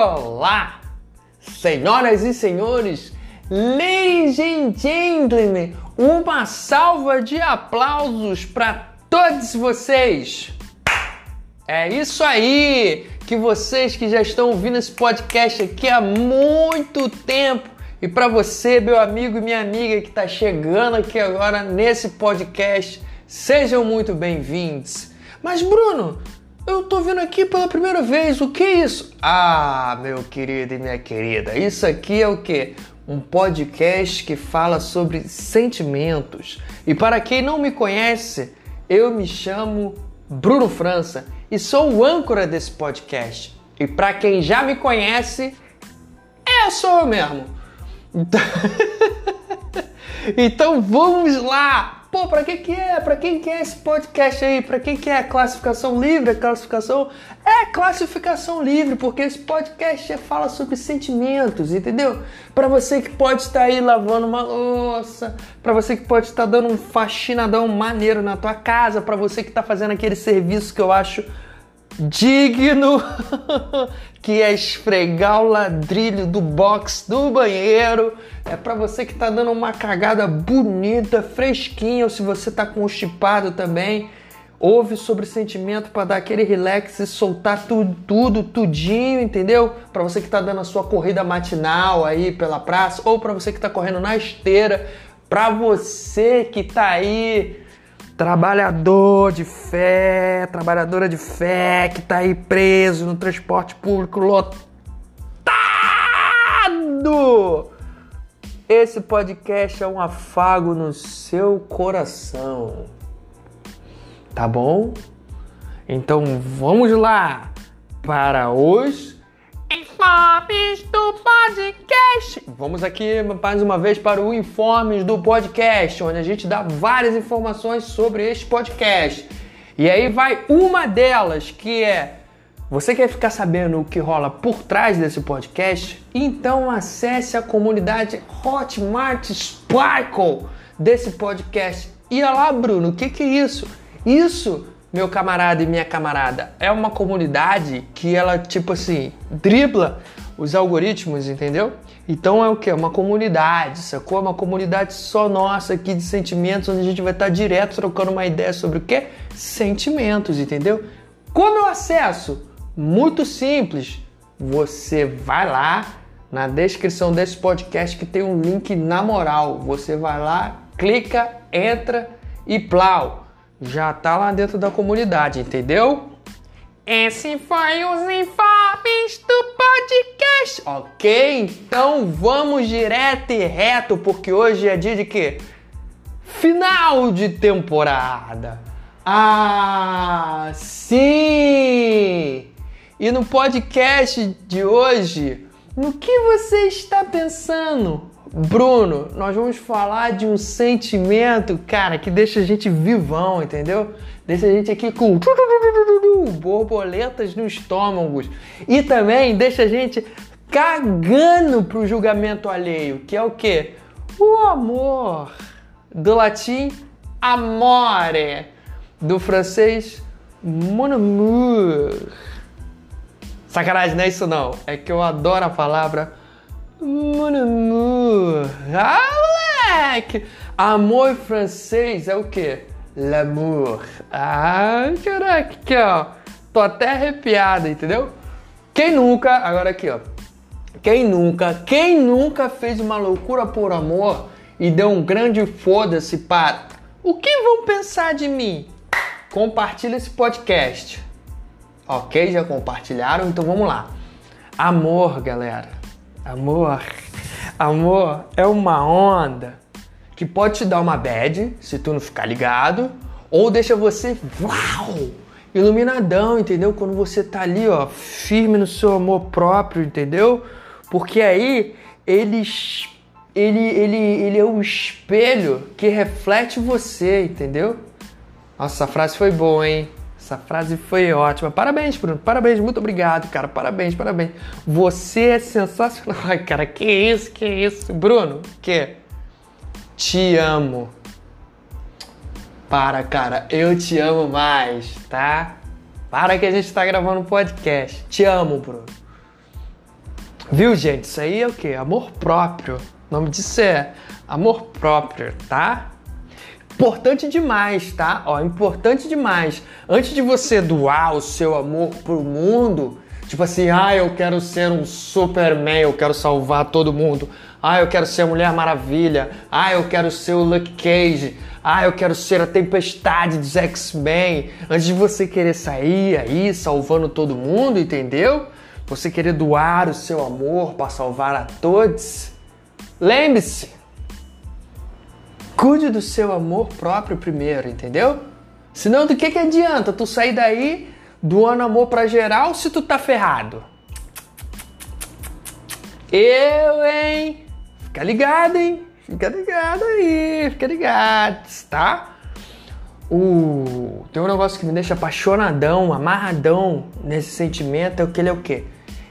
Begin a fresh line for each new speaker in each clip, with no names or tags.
Olá, senhoras e senhores, ladies and gentlemen, uma salva de aplausos para todos vocês. É isso aí, que vocês que já estão ouvindo esse podcast aqui há muito tempo e para você, meu amigo e minha amiga que está chegando aqui agora nesse podcast, sejam muito bem-vindos. Mas Bruno, eu tô vendo aqui pela primeira vez. O que é isso? Ah, meu querido e minha querida, isso aqui é o que? Um podcast que fala sobre sentimentos. E para quem não me conhece, eu me chamo Bruno França e sou o âncora desse podcast. E para quem já me conhece, é sou eu mesmo. Então, então vamos lá Pô, pra que que é? Pra quem que é esse podcast aí? Pra quem que é classificação livre? classificação é classificação livre, porque esse podcast fala sobre sentimentos, entendeu? Para você que pode estar aí lavando uma louça, para você que pode estar dando um faxinadão maneiro na tua casa, para você que tá fazendo aquele serviço que eu acho digno, que é esfregar o ladrilho do box do banheiro. É para você que tá dando uma cagada bonita, fresquinha, ou se você tá constipado também. Ouve sobre sentimento para dar aquele relax e soltar tudo, tudo, tudinho, entendeu? Para você que tá dando a sua corrida matinal aí pela praça, ou para você que tá correndo na esteira, para você que tá aí Trabalhador de fé, trabalhadora de fé que tá aí preso no transporte público lotado. Esse podcast é um afago no seu coração. Tá bom? Então vamos lá para os Informes do Podcast. Vamos aqui mais uma vez para o Informes do Podcast, onde a gente dá várias informações sobre este podcast. E aí vai uma delas que é você quer ficar sabendo o que rola por trás desse podcast? Então acesse a comunidade Hotmart Sparkle desse podcast. E olha lá, Bruno, o que, que é isso? Isso meu camarada e minha camarada, é uma comunidade que ela, tipo assim, dribla os algoritmos, entendeu? Então é o que? Uma comunidade, sacou? É uma comunidade só nossa aqui de sentimentos, onde a gente vai estar direto trocando uma ideia sobre o que? Sentimentos, entendeu? Como eu acesso? Muito simples. Você vai lá na descrição desse podcast que tem um link na moral. Você vai lá, clica, entra e plau já tá lá dentro da comunidade, entendeu? Esse foi os informes do podcast. Ok, então vamos direto e reto, porque hoje é dia de quê? Final de temporada. Ah, sim! E no podcast de hoje, no que você está pensando? Bruno, nós vamos falar de um sentimento, cara, que deixa a gente vivão, entendeu? Deixa a gente aqui com borboletas no estômago. E também deixa a gente cagando pro julgamento alheio, que é o quê? O amor. Do latim, amore. Do francês, mon amour. Sacanagem, não é isso não. É que eu adoro a palavra Mon amour. Ah, moleque! Amor francês é o quê? L'amour. Ah, caraca, aqui, ó. Tô até arrepiada, entendeu? Quem nunca, agora aqui, ó. Quem nunca, quem nunca fez uma loucura por amor e deu um grande foda-se para o que vão pensar de mim? Compartilha esse podcast. Ok? Já compartilharam? Então vamos lá. Amor, galera Amor, amor é uma onda que pode te dar uma bad se tu não ficar ligado, ou deixa você, uau, iluminadão, entendeu? Quando você tá ali, ó, firme no seu amor próprio, entendeu? Porque aí ele ele ele ele é o espelho que reflete você, entendeu? Nossa, a frase foi boa, hein? Essa frase foi ótima. Parabéns, Bruno. Parabéns, muito obrigado, cara. Parabéns, parabéns. Você é sensacional. Ai, cara, que isso, que isso. Bruno, que? Te amo. Para, cara. Eu te amo mais, tá? Para que a gente tá gravando um podcast. Te amo, Bruno. Viu, gente? Isso aí é o quê? Amor próprio. O nome disso é amor próprio, tá? Importante demais, tá? Ó, importante demais. Antes de você doar o seu amor pro mundo, tipo assim, ah, eu quero ser um Superman, eu quero salvar todo mundo. Ah, eu quero ser a Mulher Maravilha. Ah, eu quero ser o Luke Cage. Ah, eu quero ser a Tempestade dos X-Men. Antes de você querer sair aí salvando todo mundo, entendeu? Você querer doar o seu amor para salvar a todos. Lembre-se, cuide do seu amor próprio primeiro, entendeu? Senão do que, que adianta tu sair daí doando amor para geral se tu tá ferrado? Eu, hein? Fica ligado, hein? Fica ligado aí, fica ligado, tá? O... Tem um negócio que me deixa apaixonadão, amarradão nesse sentimento é que ele é o quê?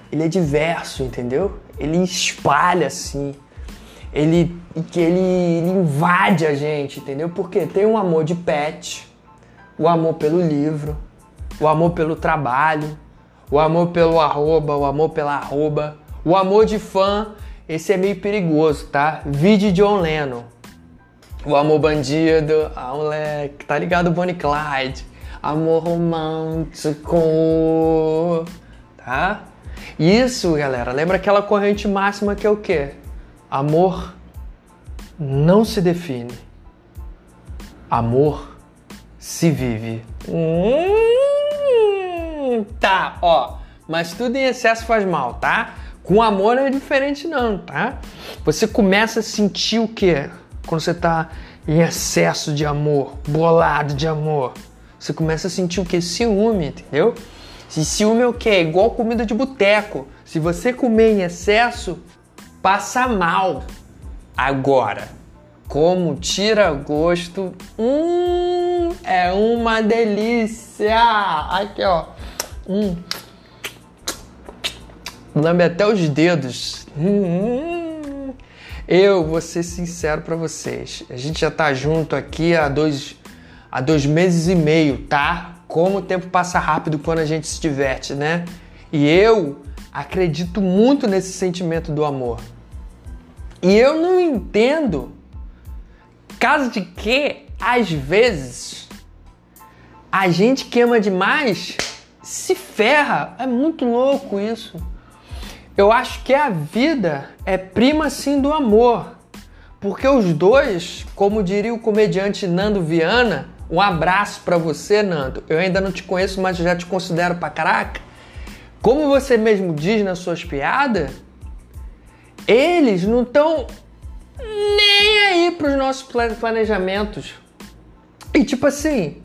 Ele é diverso, entendeu? Ele espalha assim. Ele que ele, ele invade a gente, entendeu? Porque tem um amor de pet, o amor pelo livro, o amor pelo trabalho, o amor pelo arroba, o amor pela arroba, o amor de fã esse é meio perigoso, tá? Vide John Lennon. O amor bandido, a moleque, tá ligado? Bonnie Clyde. Amor romântico, tá? Isso, galera, lembra aquela corrente máxima que é o quê? Amor não se define. Amor se vive. Hum, tá, ó. Mas tudo em excesso faz mal, tá? Com amor é diferente não, tá? Você começa a sentir o que quando você tá em excesso de amor, bolado de amor. Você começa a sentir o que? Ciúme, entendeu? Se ciúme é o que? É igual comida de boteco. Se você comer em excesso, passa mal. Agora, como tira gosto, hum, é uma delícia. Aqui, ó. Hum lambe até os dedos. Eu vou ser sincero para vocês. A gente já tá junto aqui há dois, há dois meses e meio, tá? Como o tempo passa rápido quando a gente se diverte, né? E eu acredito muito nesse sentimento do amor. E eu não entendo caso de que, às vezes, a gente que ama demais se ferra. É muito louco isso. Eu acho que a vida é prima sim do amor. Porque os dois, como diria o comediante Nando Viana, um abraço para você, Nando. Eu ainda não te conheço, mas já te considero pra caraca. Como você mesmo diz nas suas piadas, eles não estão nem aí pros nossos planejamentos. E tipo assim,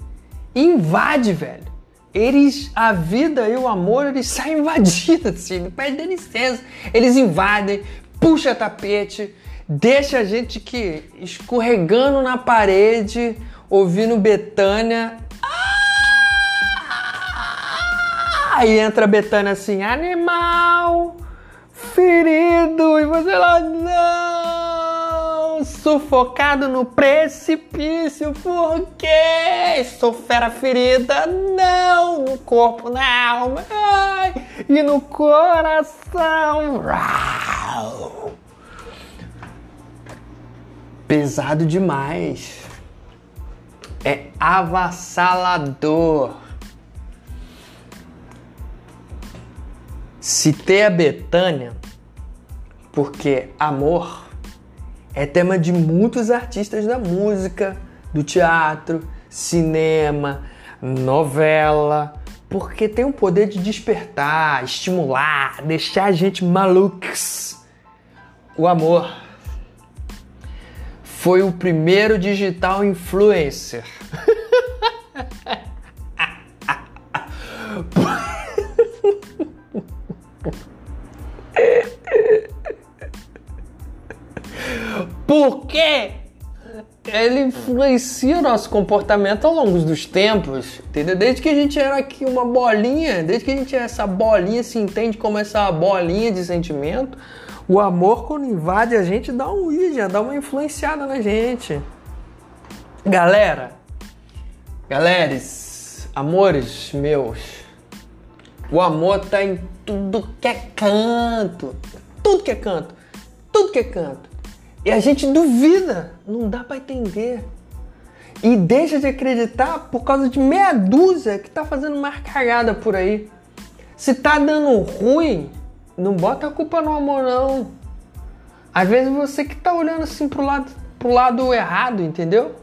invade, velho eles, a vida e o amor, eles saem invadidos, assim, não pedem licença. Eles invadem, puxa tapete, deixa a gente que escorregando na parede, ouvindo Betânia. Aí entra a Betânia assim, animal, ferido, e você lá, não! sufocado no precipício, porque sou fera ferida, não no corpo, na alma ai, e no coração. Pesado demais. É avassalador. Citei a Betânia porque amor é tema de muitos artistas da música, do teatro, cinema, novela, porque tem o poder de despertar, estimular, deixar a gente malucos. O amor foi o primeiro digital influencer. Porque ele influencia o nosso comportamento ao longo dos tempos, entendeu? Desde que a gente era aqui uma bolinha, desde que a gente é essa bolinha, se entende como essa bolinha de sentimento, o amor quando invade a gente dá um já dá uma influenciada na gente. Galera, galeres, amores meus, O amor tá em tudo que é canto. Tudo que é canto. Tudo que é canto. E a gente duvida. Não dá para entender. E deixa de acreditar por causa de meia dúzia que tá fazendo mais cagada por aí. Se tá dando ruim, não bota a culpa no amor, não. Às vezes você que tá olhando assim pro lado, pro lado errado, entendeu?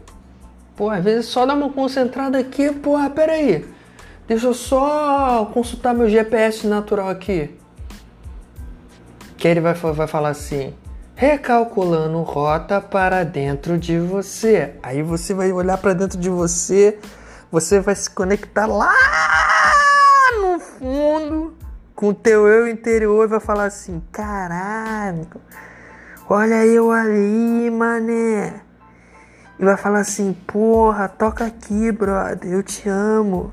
Pô, às vezes só dá uma concentrada aqui, porra, peraí. Deixa eu só consultar meu GPS natural aqui. Que ele vai, vai falar assim: recalculando rota para dentro de você. Aí você vai olhar para dentro de você, você vai se conectar lá no fundo com o teu eu interior e vai falar assim: caralho, olha eu ali, mané. E vai falar assim: porra, toca aqui, brother, eu te amo.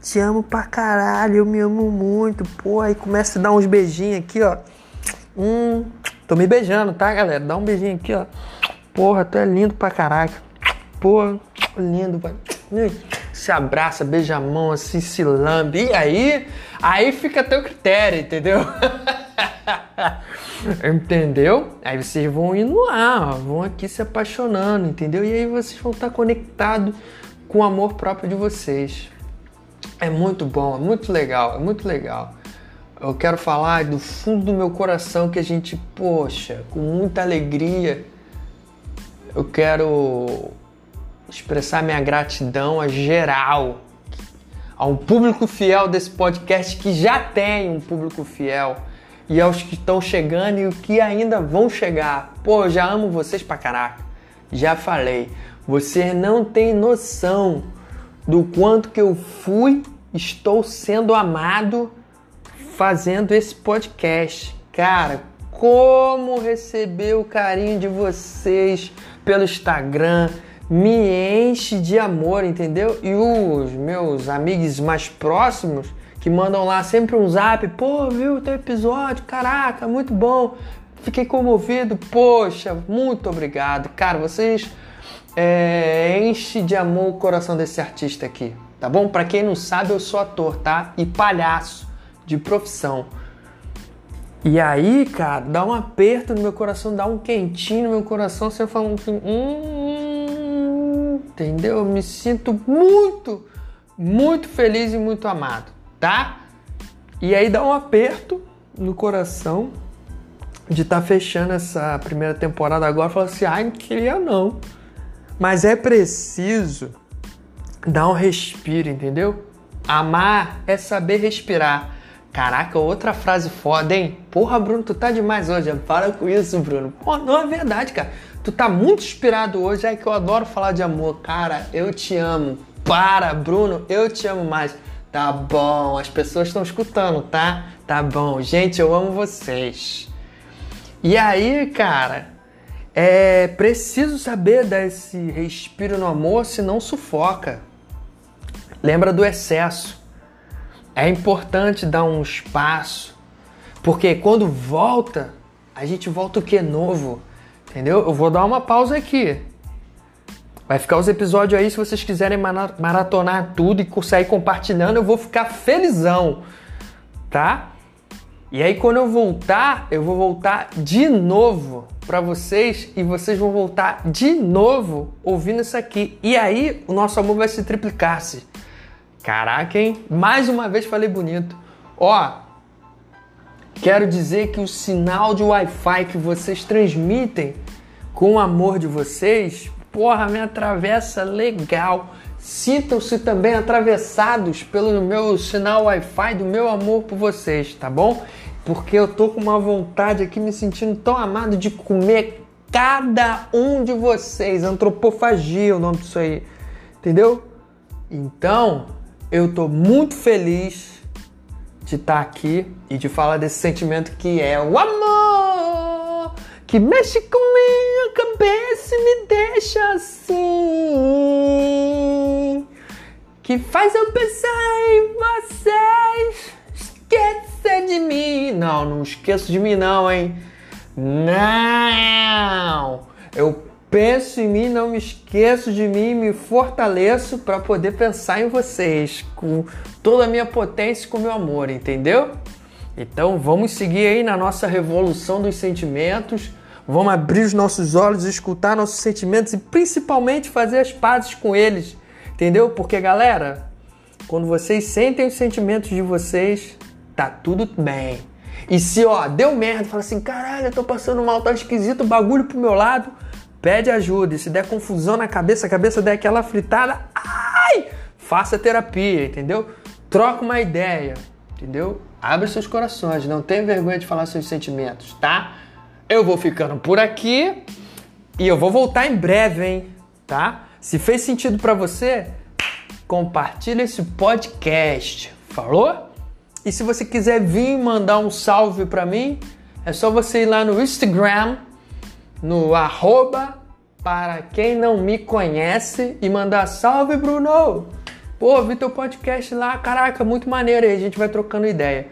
Te amo pra caralho, eu me amo muito. Pô, aí começa a dar uns beijinhos aqui, ó. Hum, tô me beijando, tá, galera? Dá um beijinho aqui, ó. Porra, tu é lindo pra caraca. Pô, lindo, pai. Se abraça, beija a mão, assim, se lambe. E aí, aí fica a teu critério, entendeu? entendeu? Aí vocês vão indo lá, ó, vão aqui se apaixonando, entendeu? E aí vocês vão estar conectados com o amor próprio de vocês. É muito bom, é muito legal, é muito legal. Eu quero falar do fundo do meu coração que a gente, poxa, com muita alegria, eu quero expressar minha gratidão a geral, a um público fiel desse podcast que já tem um público fiel e aos que estão chegando e os que ainda vão chegar. Pô, já amo vocês pra caraca. Já falei, você não tem noção do quanto que eu fui, estou sendo amado fazendo esse podcast. Cara, como receber o carinho de vocês pelo Instagram me enche de amor, entendeu? E os meus amigos mais próximos que mandam lá sempre um zap, pô, viu o teu episódio, caraca, muito bom. Fiquei comovido, poxa, muito obrigado. Cara, vocês é, enche de amor o coração desse artista aqui, tá bom? Para quem não sabe, eu sou ator, tá? E palhaço de profissão. E aí, cara, dá um aperto no meu coração, dá um quentinho no meu coração, você fala assim, hum, entendeu? Eu me sinto muito, muito feliz e muito amado, tá? E aí dá um aperto no coração de estar tá fechando essa primeira temporada agora, falar assim, ai, não queria não. Mas é preciso dar um respiro, entendeu? Amar é saber respirar. Caraca, outra frase foda, hein? Porra, Bruno, tu tá demais hoje. Para com isso, Bruno. Pô, não é verdade, cara. Tu tá muito inspirado hoje, é que eu adoro falar de amor. Cara, eu te amo. Para, Bruno, eu te amo mais. Tá bom, as pessoas estão escutando, tá? Tá bom. Gente, eu amo vocês. E aí, cara, é preciso saber dar esse respiro no amor, senão sufoca. Lembra do excesso. É importante dar um espaço, porque quando volta, a gente volta o que novo, entendeu? Eu vou dar uma pausa aqui. Vai ficar os episódios aí, se vocês quiserem maratonar tudo e sair compartilhando, eu vou ficar felizão, tá? E aí quando eu voltar, eu vou voltar de novo para vocês e vocês vão voltar de novo ouvindo isso aqui. E aí o nosso amor vai se triplicar-se. Caraca, hein? Mais uma vez falei bonito. Ó, quero dizer que o sinal de Wi-Fi que vocês transmitem com o amor de vocês, porra, me atravessa legal. Sintam-se também atravessados pelo meu sinal Wi-Fi do meu amor por vocês, tá bom? porque eu tô com uma vontade aqui, me sentindo tão amado de comer cada um de vocês. Antropofagia é o nome disso aí, entendeu? Então, eu tô muito feliz de estar tá aqui e de falar desse sentimento que é o amor que mexe com minha cabeça e me deixa assim, que faz eu pensar em vocês. Esqueça de mim. Não, não esqueço de mim não, hein? Não! Eu penso em mim, não me esqueço de mim, me fortaleço para poder pensar em vocês com toda a minha potência e com meu amor, entendeu? Então vamos seguir aí na nossa revolução dos sentimentos, vamos abrir os nossos olhos, escutar nossos sentimentos e principalmente fazer as pazes com eles, entendeu? Porque galera, quando vocês sentem os sentimentos de vocês, tá tudo bem. E se ó, deu merda, fala assim, caralho, eu tô passando mal, tá esquisito o bagulho pro meu lado, pede ajuda. E se der confusão na cabeça, a cabeça der aquela fritada, ai, faça terapia, entendeu? Troca uma ideia, entendeu? Abre seus corações, não tenha vergonha de falar seus sentimentos, tá? Eu vou ficando por aqui e eu vou voltar em breve, hein? Tá? Se fez sentido para você, compartilha esse podcast. Falou? E se você quiser vir mandar um salve para mim, é só você ir lá no Instagram, no arroba para quem não me conhece e mandar salve Bruno! Pô, vi teu podcast lá, caraca, muito maneiro aí, a gente vai trocando ideia.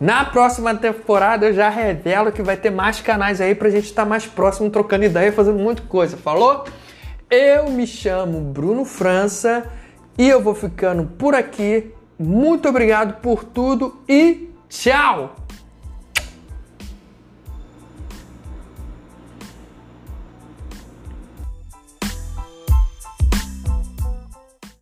Na próxima temporada eu já revelo que vai ter mais canais aí pra gente estar tá mais próximo, trocando ideia, fazendo muita coisa, falou? Eu me chamo Bruno França e eu vou ficando por aqui. Muito obrigado por tudo e tchau!